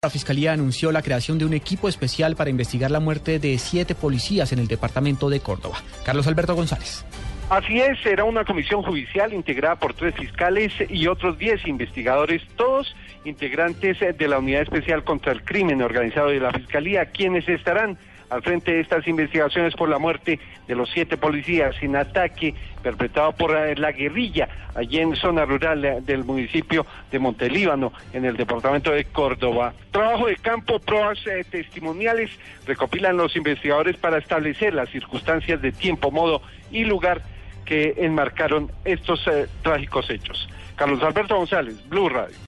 La Fiscalía anunció la creación de un equipo especial para investigar la muerte de siete policías en el departamento de Córdoba. Carlos Alberto González. Así es, será una comisión judicial integrada por tres fiscales y otros diez investigadores, todos integrantes de la Unidad Especial contra el Crimen Organizado de la Fiscalía, quienes estarán al frente de estas investigaciones por la muerte de los siete policías en ataque perpetrado por eh, la guerrilla allí en zona rural eh, del municipio de Montelíbano, en el departamento de Córdoba. Trabajo de campo, pruebas eh, testimoniales recopilan los investigadores para establecer las circunstancias de tiempo, modo y lugar que enmarcaron estos trágicos hechos. Carlos Alberto González, Blue Radio.